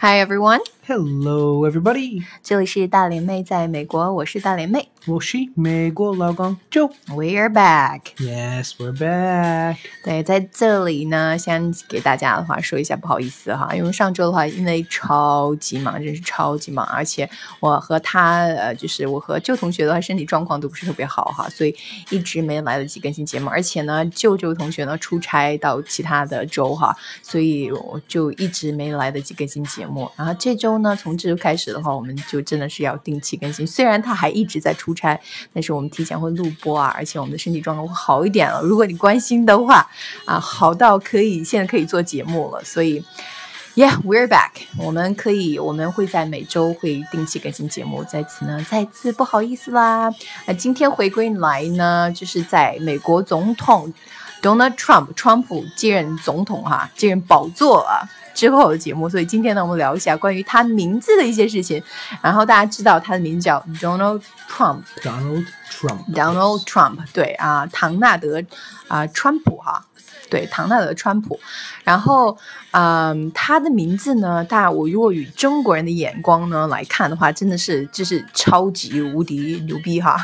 Hi everyone. Hello, everybody. 这里是大连妹在美国，我是大连妹。我是美国老公 Joe。We are back. Yes, we're back. 对，在这里呢，先给大家的话说一下，不好意思哈，因为上周的话，因为超级忙，真是超级忙，而且我和他呃，就是我和旧同学的话，身体状况都不是特别好哈，所以一直没来得及更新节目。而且呢，旧旧同学呢出差到其他的州哈，所以我就一直没来得及更新节目。然后这周呢，从这周开始的话，我们就真的是要定期更新。虽然他还一直在出差，但是我们提前会录播啊，而且我们的身体状况会好一点了。如果你关心的话，啊，好到可以现在可以做节目了。所以，Yeah，we're back。我们可以，我们会在每周会定期更新节目。在此呢，再次不好意思啦。那今天回归来呢，就是在美国总统 Donald Trump 川普接任总统哈，接任宝座啊。之后的节目，所以今天呢，我们聊一下关于他名字的一些事情。然后大家知道他的名字叫 Donald Trump。Donald Trump. Donald Trump，对啊，唐纳德啊，川普哈，对，唐纳德川普。然后，嗯，他的名字呢，大我如果以中国人的眼光呢来看的话，真的是就是超级无敌牛逼哈。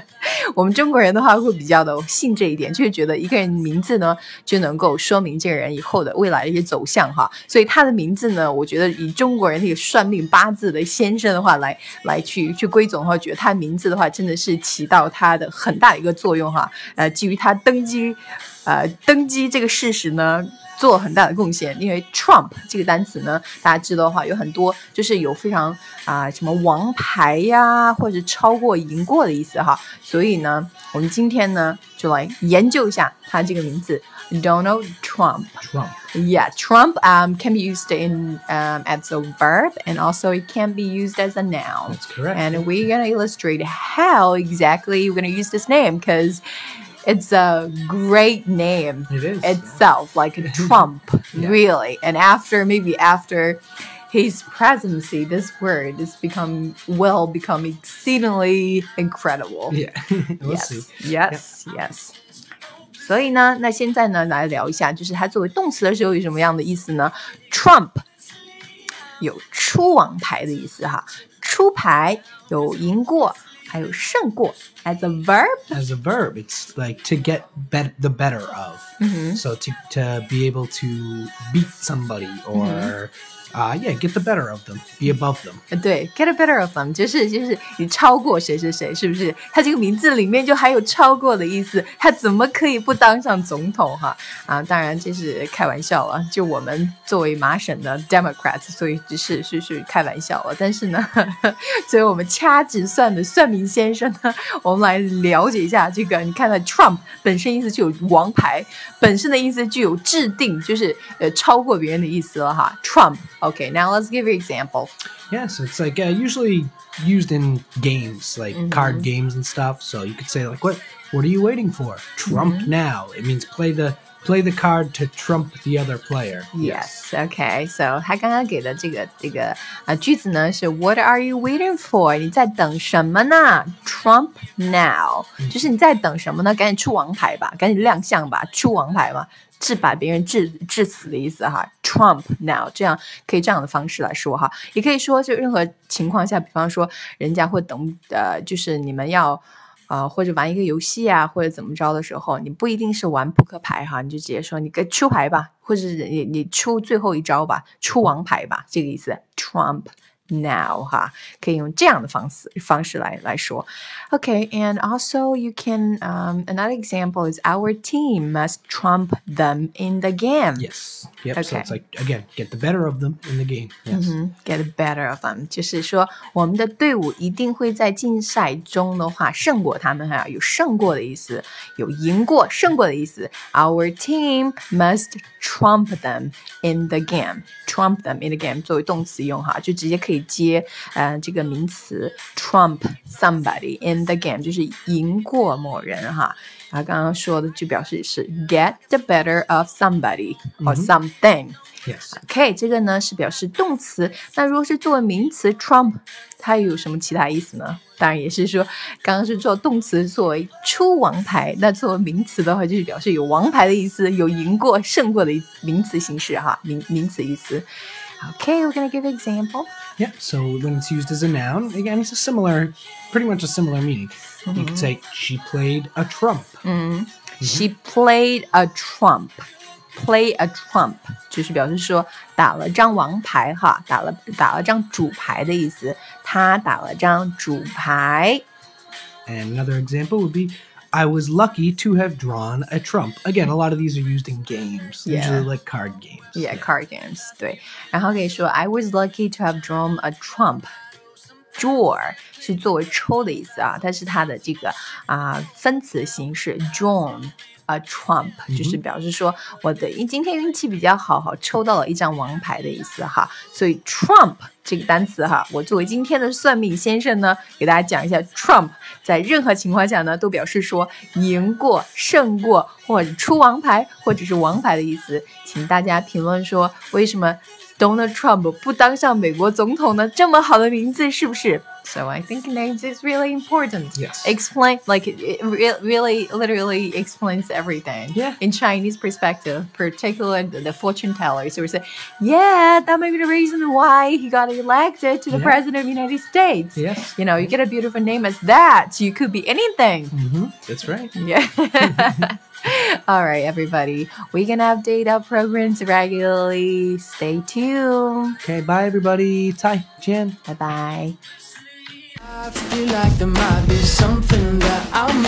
我们中国人的话会比较的信这一点，就是觉得一个人名字呢就能够说明这个人以后的未来的一些走向哈。所以他的名字呢，我觉得以中国人那个算命八字的先生的话来来去去归总的话，觉得他名字的话真的是起到他的很大的一个作用哈。呃，基于他登基，呃，登基这个事实呢。做很大的贡献，因为 Trump 这个单词呢，大家知道的话，有很多就是有非常啊、什么王牌呀，或者超过、赢过的意思哈。所以呢，我们今天呢就来研究一下他这个名字 Donald Trump。 Trump. Yeah, Trump um, can be used in um, as a verb and also it can be used as a noun. That's correct. And we're gonna illustrate how exactly we're gonna use this name because it's a great name It is. itself, like a Trump, Yeah. really. And after maybe after his presidency, this word has become will become exceedingly incredible. yeah. we'll yes, see. yes, yes. 所以呢，那现在呢，来聊一下，就是它作为动词的时候有什么样的意思呢？Trump 有出王牌的意思哈，出牌有赢过，还有胜过。 As a verb， As a verb, it's like to get bet- the better of. So to, to be able to beat somebody or, uh, yeah, get the better of them, be above them. 呃对，get a better of them，就是就是你超过谁谁谁，是不是？他这个名字里面就还有超过的意思，他怎么可以不当上总统哈？啊，当然这是开玩笑了，就我们作为麻省的 Democrats，所以只是是是开玩笑了。但是呢，作为我们掐指算的算命先生呢，我 们来了解一下这个。你看到 Trump 本身意思就有王牌，本身的意思就有制定，就是呃超过别人的意思了哈。Trump，OK，now、let's give an example。 Yeah, so it's like uh, usually used in games, like card games and stuff. So you could say like, "What? What are you waiting for? Trump now." It means play the play the card to trump the other player. Yes, okay. So 他刚刚给的这个这个啊句子呢是 What are you waiting for？你在等什么呢？Trump now，就是你在等什么呢？赶紧出王牌吧，赶紧亮相吧，出王牌嘛，致把别人致致死的意思哈。Trump now，这样可以这样的方式来说哈，也可以说就任何情况下，比方说人家会等呃，就是你们要。 啊，或者玩一个游戏啊，或者怎么着的时候，你不一定是玩扑克牌哈，你就直接说你给出牌吧，或者你你出最后一招吧，出王牌吧，这个意思。Trump now 哈，可以用这样的方式方式来来说。Okay, and also you can um another example is our team must trump them in the game. Yes. Yep. So Okay. it's like again, get the better of them in the game. Yes. Get the better of them，就是说我们的队伍一定会在竞赛中的话胜过他们哈，有胜过的意思，有赢过、胜过的意思。Our team must trump them in the game. Trump them in the game 作为动词用哈，就直接可以 接呃这个名词 trump somebody in the game，就是赢过某人哈。然后刚刚说的就表示是 get the better of somebody or something。 Yes. OK，这个呢是表示动词。那如果是作为名词，Trump 它有什么其他意思呢？当然也是说，刚刚是做动词作为出王牌，那作为名词的话，就是表示有王牌的意思，有赢过、胜过的名词形式哈，名名词意思。 Okay, we're gonna give an example. Yeah, so when it's used as a noun, again, it's a similar, pretty much a similar meaning. You could say, she played a trump. She played a trump. Play a trump 就是表示说打了张王牌哈，打了打了张主牌的意思。她打了张主牌。 And another example would be, I was lucky to have drawn a trump. Again, a lot of these are used in games, Yeah. usually like card games. Yeah, card games. 对，然后可以说 I was lucky to have drawn a trump. Draw 是作为抽的意思啊，它是它的这个啊、分词形式 drawn。 A trump 就是表示说我的今天运气比较好，好抽到了一张王牌的意思哈。所以 trump 这个单词哈，我作为今天的算命先生呢，给大家讲一下 trump 在任何情况下呢，都表示说赢过、胜过或者出王牌或者是王牌的意思。请大家评论说为什么 Donald Trump 不当上美国总统呢？这么好的名字是不是？So I think names is really important. Yes. Explain like it re- really literally explains everything. Yeah. In Chinese perspective, particularly the fortune tellers who say, "Yeah, that may be the reason why he got elected to the Yeah. president of the United States." Yes. You know, you get a beautiful name as that, you could be anything. hmm That's right. Yeah. All right, everybody. We're gonna update our programs regularly. Stay tuned. Okay, bye everybody. Tai, Jen. Bye bye. I feel like there might be something that I